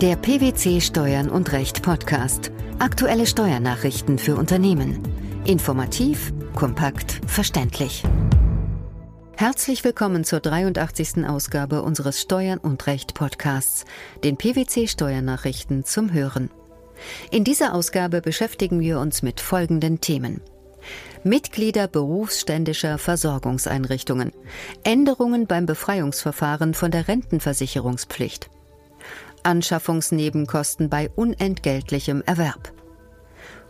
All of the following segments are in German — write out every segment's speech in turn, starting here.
Der PwC Steuern und Recht Podcast. Aktuelle Steuernachrichten für Unternehmen. Informativ, kompakt, verständlich. Herzlich willkommen zur 83. Ausgabe unseres Steuern und Recht Podcasts, den PwC Steuernachrichten zum Hören. In dieser Ausgabe beschäftigen wir uns mit folgenden Themen. Mitglieder berufsständischer Versorgungseinrichtungen, Änderungen beim Befreiungsverfahren von der Rentenversicherungspflicht, Anschaffungsnebenkosten bei unentgeltlichem Erwerb,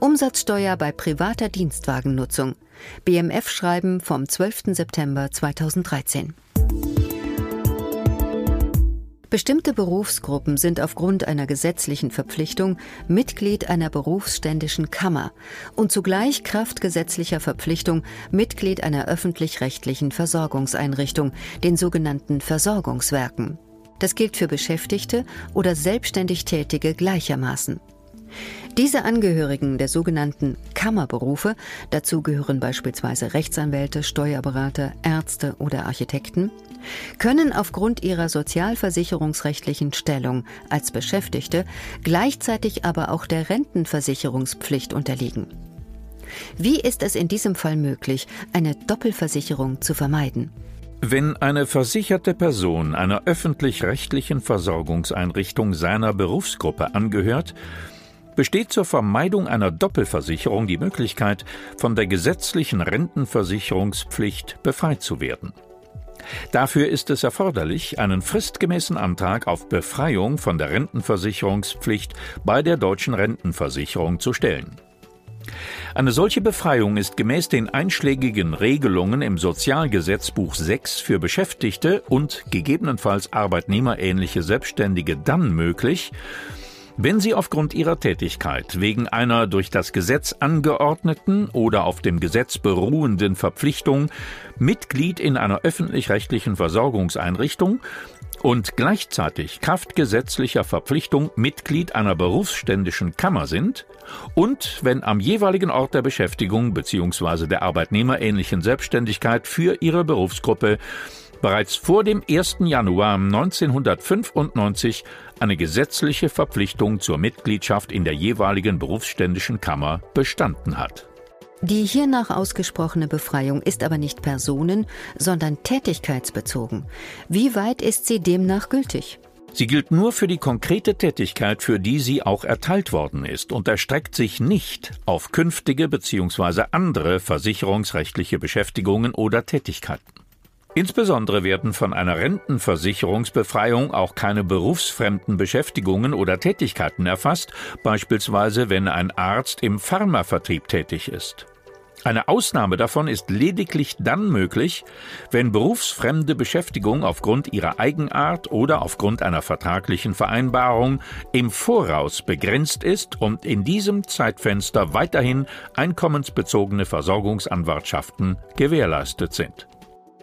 Umsatzsteuer bei privater Dienstwagennutzung, BMF-Schreiben vom 12. September 2013. Bestimmte Berufsgruppen sind aufgrund einer gesetzlichen Verpflichtung Mitglied einer berufsständischen Kammer und zugleich Kraft gesetzlicher Verpflichtung Mitglied einer öffentlich-rechtlichen Versorgungseinrichtung, den sogenannten Versorgungswerken. Das gilt für Beschäftigte oder selbstständig Tätige gleichermaßen. Diese Angehörigen der sogenannten Kammerberufe, dazu gehören beispielsweise Rechtsanwälte, Steuerberater, Ärzte oder Architekten, können aufgrund ihrer sozialversicherungsrechtlichen Stellung als Beschäftigte gleichzeitig aber auch der Rentenversicherungspflicht unterliegen. Wie ist es in diesem Fall möglich, eine Doppelversicherung zu vermeiden? Wenn eine versicherte Person einer öffentlich-rechtlichen Versorgungseinrichtung seiner Berufsgruppe angehört, besteht zur Vermeidung einer Doppelversicherung die Möglichkeit, von der gesetzlichen Rentenversicherungspflicht befreit zu werden. Dafür ist es erforderlich, einen fristgemäßen Antrag auf Befreiung von der Rentenversicherungspflicht bei der deutschen Rentenversicherung zu stellen. Eine solche Befreiung ist gemäß den einschlägigen Regelungen im Sozialgesetzbuch 6 für Beschäftigte und gegebenenfalls arbeitnehmerähnliche Selbstständige dann möglich, wenn Sie aufgrund Ihrer Tätigkeit wegen einer durch das Gesetz angeordneten oder auf dem Gesetz beruhenden Verpflichtung Mitglied in einer öffentlich-rechtlichen Versorgungseinrichtung und gleichzeitig kraftgesetzlicher Verpflichtung Mitglied einer berufsständischen Kammer sind und wenn am jeweiligen Ort der Beschäftigung bzw. der arbeitnehmerähnlichen Selbstständigkeit für ihre Berufsgruppe bereits vor dem 1. Januar 1995 eine gesetzliche Verpflichtung zur Mitgliedschaft in der jeweiligen berufsständischen Kammer bestanden hat. Die hiernach ausgesprochene Befreiung ist aber nicht personen, sondern tätigkeitsbezogen. Wie weit ist sie demnach gültig? Sie gilt nur für die konkrete Tätigkeit, für die sie auch erteilt worden ist und erstreckt sich nicht auf künftige bzw. andere versicherungsrechtliche Beschäftigungen oder Tätigkeiten. Insbesondere werden von einer Rentenversicherungsbefreiung auch keine berufsfremden Beschäftigungen oder Tätigkeiten erfasst, beispielsweise wenn ein Arzt im Pharmavertrieb tätig ist. Eine Ausnahme davon ist lediglich dann möglich, wenn berufsfremde Beschäftigung aufgrund ihrer Eigenart oder aufgrund einer vertraglichen Vereinbarung im Voraus begrenzt ist und in diesem Zeitfenster weiterhin einkommensbezogene Versorgungsanwartschaften gewährleistet sind.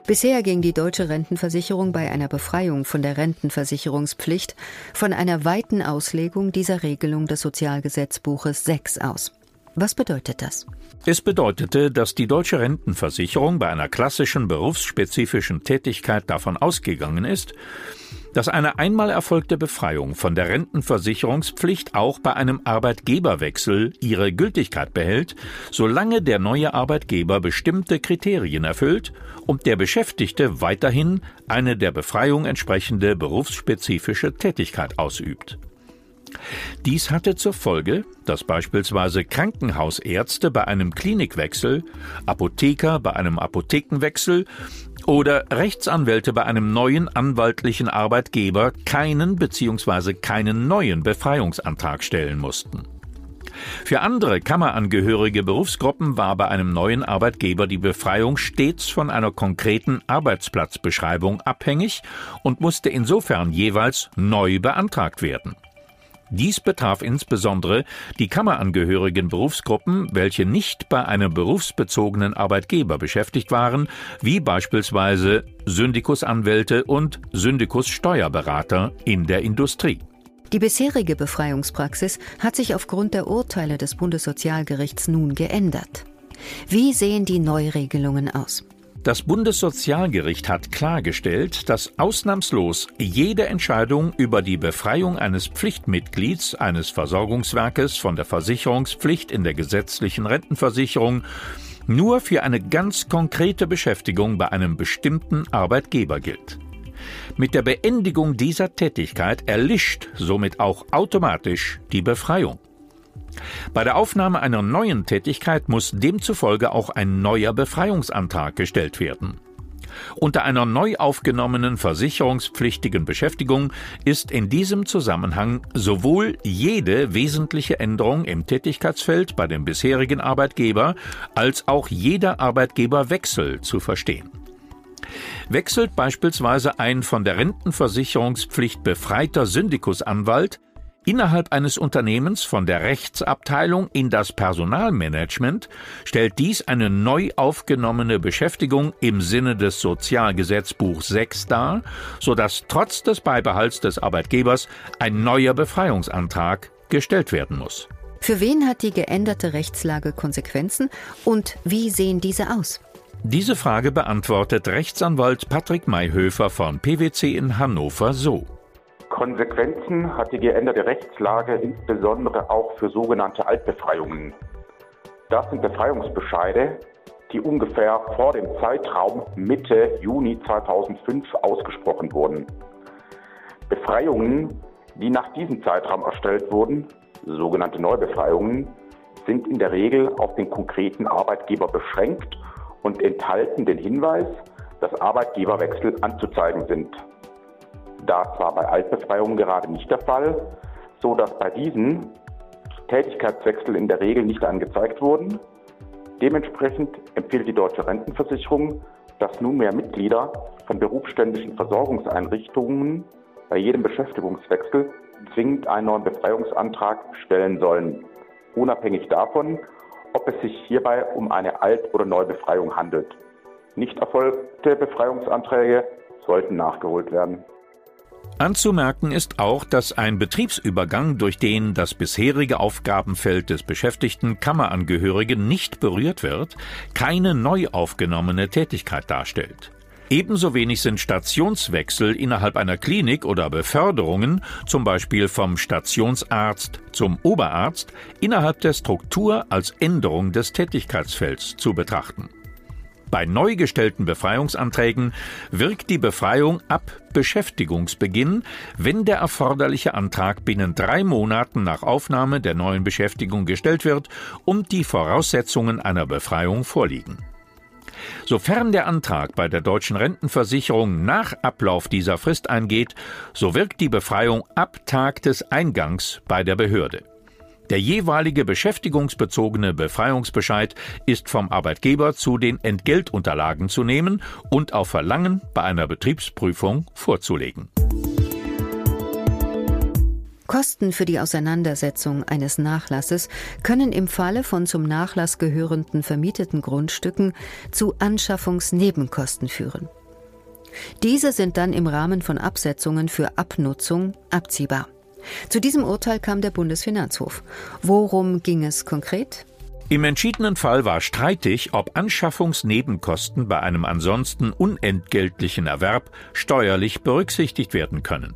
Bisher ging die deutsche Rentenversicherung bei einer Befreiung von der Rentenversicherungspflicht von einer weiten Auslegung dieser Regelung des Sozialgesetzbuches 6 aus. Was bedeutet das? Es bedeutete, dass die deutsche Rentenversicherung bei einer klassischen berufsspezifischen Tätigkeit davon ausgegangen ist, dass eine einmal erfolgte Befreiung von der Rentenversicherungspflicht auch bei einem Arbeitgeberwechsel ihre Gültigkeit behält, solange der neue Arbeitgeber bestimmte Kriterien erfüllt und der Beschäftigte weiterhin eine der Befreiung entsprechende berufsspezifische Tätigkeit ausübt. Dies hatte zur Folge, dass beispielsweise Krankenhausärzte bei einem Klinikwechsel, Apotheker bei einem Apothekenwechsel oder Rechtsanwälte bei einem neuen anwaltlichen Arbeitgeber keinen bzw. keinen neuen Befreiungsantrag stellen mussten. Für andere kammerangehörige Berufsgruppen war bei einem neuen Arbeitgeber die Befreiung stets von einer konkreten Arbeitsplatzbeschreibung abhängig und musste insofern jeweils neu beantragt werden. Dies betraf insbesondere die kammerangehörigen Berufsgruppen, welche nicht bei einem berufsbezogenen Arbeitgeber beschäftigt waren, wie beispielsweise Syndikusanwälte und Syndikussteuerberater in der Industrie. Die bisherige Befreiungspraxis hat sich aufgrund der Urteile des Bundessozialgerichts nun geändert. Wie sehen die Neuregelungen aus? Das Bundessozialgericht hat klargestellt, dass ausnahmslos jede Entscheidung über die Befreiung eines Pflichtmitglieds eines Versorgungswerkes von der Versicherungspflicht in der gesetzlichen Rentenversicherung nur für eine ganz konkrete Beschäftigung bei einem bestimmten Arbeitgeber gilt. Mit der Beendigung dieser Tätigkeit erlischt somit auch automatisch die Befreiung. Bei der Aufnahme einer neuen Tätigkeit muss demzufolge auch ein neuer Befreiungsantrag gestellt werden. Unter einer neu aufgenommenen versicherungspflichtigen Beschäftigung ist in diesem Zusammenhang sowohl jede wesentliche Änderung im Tätigkeitsfeld bei dem bisherigen Arbeitgeber als auch jeder Arbeitgeberwechsel zu verstehen. Wechselt beispielsweise ein von der Rentenversicherungspflicht befreiter Syndikusanwalt innerhalb eines Unternehmens von der Rechtsabteilung in das Personalmanagement stellt dies eine neu aufgenommene Beschäftigung im Sinne des Sozialgesetzbuchs 6 dar, sodass trotz des Beibehalts des Arbeitgebers ein neuer Befreiungsantrag gestellt werden muss. Für wen hat die geänderte Rechtslage Konsequenzen und wie sehen diese aus? Diese Frage beantwortet Rechtsanwalt Patrick Mayhöfer von PwC in Hannover so. Konsequenzen hat die geänderte Rechtslage insbesondere auch für sogenannte Altbefreiungen. Das sind Befreiungsbescheide, die ungefähr vor dem Zeitraum Mitte Juni 2005 ausgesprochen wurden. Befreiungen, die nach diesem Zeitraum erstellt wurden, sogenannte Neubefreiungen, sind in der Regel auf den konkreten Arbeitgeber beschränkt und enthalten den Hinweis, dass Arbeitgeberwechsel anzuzeigen sind. Das war bei Altbefreiungen gerade nicht der Fall, so dass bei diesen Tätigkeitswechsel in der Regel nicht angezeigt wurden. Dementsprechend empfiehlt die Deutsche Rentenversicherung, dass nunmehr Mitglieder von berufsständischen Versorgungseinrichtungen bei jedem Beschäftigungswechsel zwingend einen neuen Befreiungsantrag stellen sollen, unabhängig davon, ob es sich hierbei um eine Alt- oder Neubefreiung handelt. Nicht erfolgte Befreiungsanträge sollten nachgeholt werden. Anzumerken ist auch, dass ein Betriebsübergang, durch den das bisherige Aufgabenfeld des beschäftigten Kammerangehörigen nicht berührt wird, keine neu aufgenommene Tätigkeit darstellt. Ebenso wenig sind Stationswechsel innerhalb einer Klinik oder Beförderungen, zum Beispiel vom Stationsarzt zum Oberarzt, innerhalb der Struktur als Änderung des Tätigkeitsfelds zu betrachten. Bei neu gestellten Befreiungsanträgen wirkt die Befreiung ab Beschäftigungsbeginn, wenn der erforderliche Antrag binnen drei Monaten nach Aufnahme der neuen Beschäftigung gestellt wird und die Voraussetzungen einer Befreiung vorliegen. Sofern der Antrag bei der deutschen Rentenversicherung nach Ablauf dieser Frist eingeht, so wirkt die Befreiung ab Tag des Eingangs bei der Behörde. Der jeweilige beschäftigungsbezogene Befreiungsbescheid ist vom Arbeitgeber zu den Entgeltunterlagen zu nehmen und auf Verlangen bei einer Betriebsprüfung vorzulegen. Kosten für die Auseinandersetzung eines Nachlasses können im Falle von zum Nachlass gehörenden vermieteten Grundstücken zu Anschaffungsnebenkosten führen. Diese sind dann im Rahmen von Absetzungen für Abnutzung abziehbar. Zu diesem Urteil kam der Bundesfinanzhof. Worum ging es konkret? Im entschiedenen Fall war streitig, ob Anschaffungsnebenkosten bei einem ansonsten unentgeltlichen Erwerb steuerlich berücksichtigt werden können.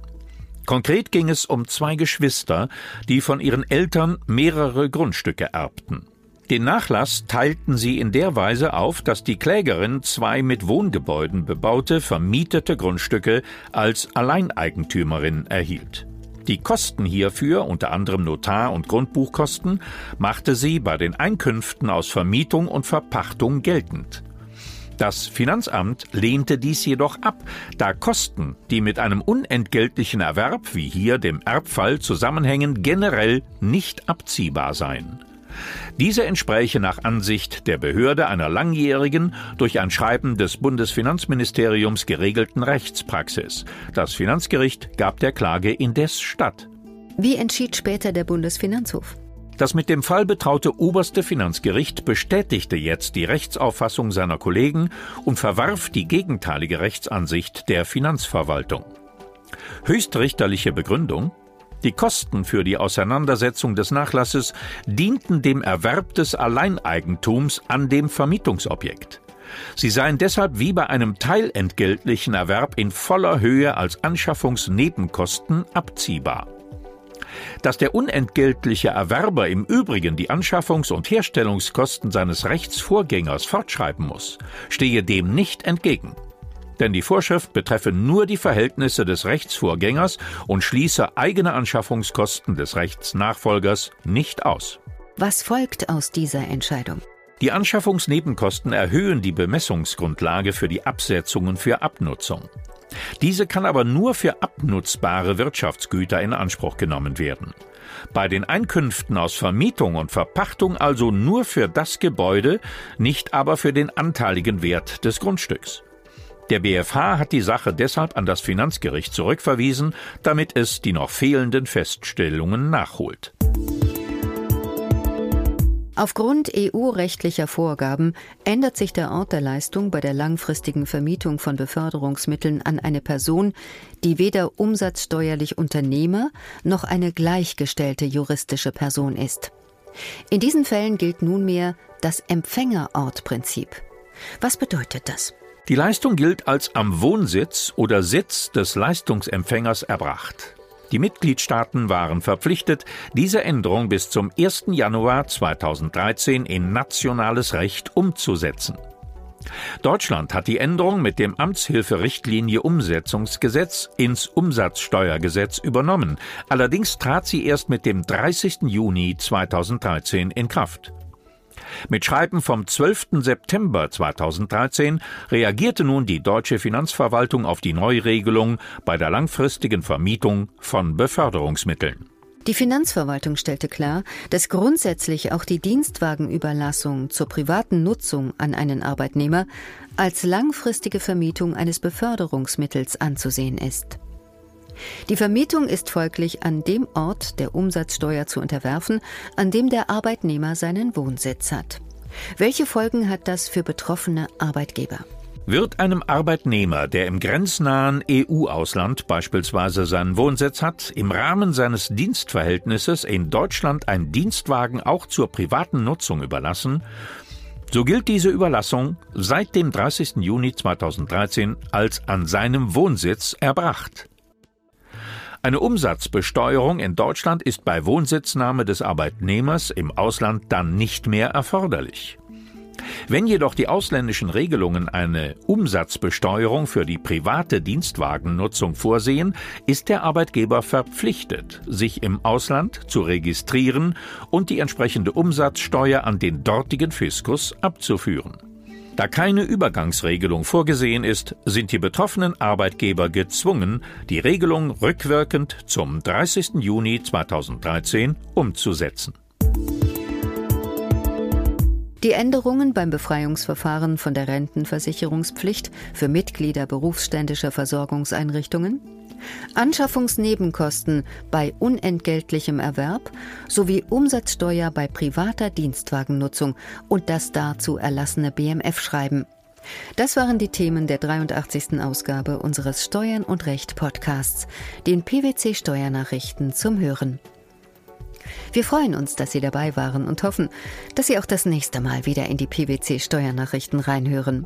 Konkret ging es um zwei Geschwister, die von ihren Eltern mehrere Grundstücke erbten. Den Nachlass teilten sie in der Weise auf, dass die Klägerin zwei mit Wohngebäuden bebaute, vermietete Grundstücke als Alleineigentümerin erhielt. Die Kosten hierfür, unter anderem Notar- und Grundbuchkosten, machte sie bei den Einkünften aus Vermietung und Verpachtung geltend. Das Finanzamt lehnte dies jedoch ab, da Kosten, die mit einem unentgeltlichen Erwerb wie hier dem Erbfall zusammenhängen, generell nicht abziehbar seien. Diese entspräche nach Ansicht der Behörde einer langjährigen, durch ein Schreiben des Bundesfinanzministeriums geregelten Rechtspraxis. Das Finanzgericht gab der Klage indes statt. Wie entschied später der Bundesfinanzhof? Das mit dem Fall betraute oberste Finanzgericht bestätigte jetzt die Rechtsauffassung seiner Kollegen und verwarf die gegenteilige Rechtsansicht der Finanzverwaltung. Höchstrichterliche Begründung die Kosten für die Auseinandersetzung des Nachlasses dienten dem Erwerb des Alleineigentums an dem Vermietungsobjekt. Sie seien deshalb wie bei einem teilentgeltlichen Erwerb in voller Höhe als Anschaffungsnebenkosten abziehbar. Dass der unentgeltliche Erwerber im Übrigen die Anschaffungs- und Herstellungskosten seines Rechtsvorgängers fortschreiben muss, stehe dem nicht entgegen. Denn die Vorschrift betreffe nur die Verhältnisse des Rechtsvorgängers und schließe eigene Anschaffungskosten des Rechtsnachfolgers nicht aus. Was folgt aus dieser Entscheidung? Die Anschaffungsnebenkosten erhöhen die Bemessungsgrundlage für die Absetzungen für Abnutzung. Diese kann aber nur für abnutzbare Wirtschaftsgüter in Anspruch genommen werden. Bei den Einkünften aus Vermietung und Verpachtung also nur für das Gebäude, nicht aber für den anteiligen Wert des Grundstücks. Der BFH hat die Sache deshalb an das Finanzgericht zurückverwiesen, damit es die noch fehlenden Feststellungen nachholt. Aufgrund EU-rechtlicher Vorgaben ändert sich der Ort der Leistung bei der langfristigen Vermietung von Beförderungsmitteln an eine Person, die weder umsatzsteuerlich Unternehmer noch eine gleichgestellte juristische Person ist. In diesen Fällen gilt nunmehr das Empfängerortprinzip. Was bedeutet das? Die Leistung gilt als am Wohnsitz oder Sitz des Leistungsempfängers erbracht. Die Mitgliedstaaten waren verpflichtet, diese Änderung bis zum 1. Januar 2013 in nationales Recht umzusetzen. Deutschland hat die Änderung mit dem Amtshilferichtlinie Umsetzungsgesetz ins Umsatzsteuergesetz übernommen. Allerdings trat sie erst mit dem 30. Juni 2013 in Kraft. Mit Schreiben vom 12. September 2013 reagierte nun die deutsche Finanzverwaltung auf die Neuregelung bei der langfristigen Vermietung von Beförderungsmitteln. Die Finanzverwaltung stellte klar, dass grundsätzlich auch die Dienstwagenüberlassung zur privaten Nutzung an einen Arbeitnehmer als langfristige Vermietung eines Beförderungsmittels anzusehen ist. Die Vermietung ist folglich an dem Ort der Umsatzsteuer zu unterwerfen, an dem der Arbeitnehmer seinen Wohnsitz hat. Welche Folgen hat das für betroffene Arbeitgeber? Wird einem Arbeitnehmer, der im grenznahen EU-Ausland beispielsweise seinen Wohnsitz hat, im Rahmen seines Dienstverhältnisses in Deutschland ein Dienstwagen auch zur privaten Nutzung überlassen, so gilt diese Überlassung seit dem 30. Juni 2013 als an seinem Wohnsitz erbracht. Eine Umsatzbesteuerung in Deutschland ist bei Wohnsitznahme des Arbeitnehmers im Ausland dann nicht mehr erforderlich. Wenn jedoch die ausländischen Regelungen eine Umsatzbesteuerung für die private Dienstwagennutzung vorsehen, ist der Arbeitgeber verpflichtet, sich im Ausland zu registrieren und die entsprechende Umsatzsteuer an den dortigen Fiskus abzuführen. Da keine Übergangsregelung vorgesehen ist, sind die betroffenen Arbeitgeber gezwungen, die Regelung rückwirkend zum 30. Juni 2013 umzusetzen. Die Änderungen beim Befreiungsverfahren von der Rentenversicherungspflicht für Mitglieder berufsständischer Versorgungseinrichtungen Anschaffungsnebenkosten bei unentgeltlichem Erwerb sowie Umsatzsteuer bei privater Dienstwagennutzung und das dazu erlassene BMF-Schreiben. Das waren die Themen der 83. Ausgabe unseres Steuern und Recht Podcasts, den PwC Steuernachrichten zum Hören. Wir freuen uns, dass Sie dabei waren und hoffen, dass Sie auch das nächste Mal wieder in die PwC Steuernachrichten reinhören.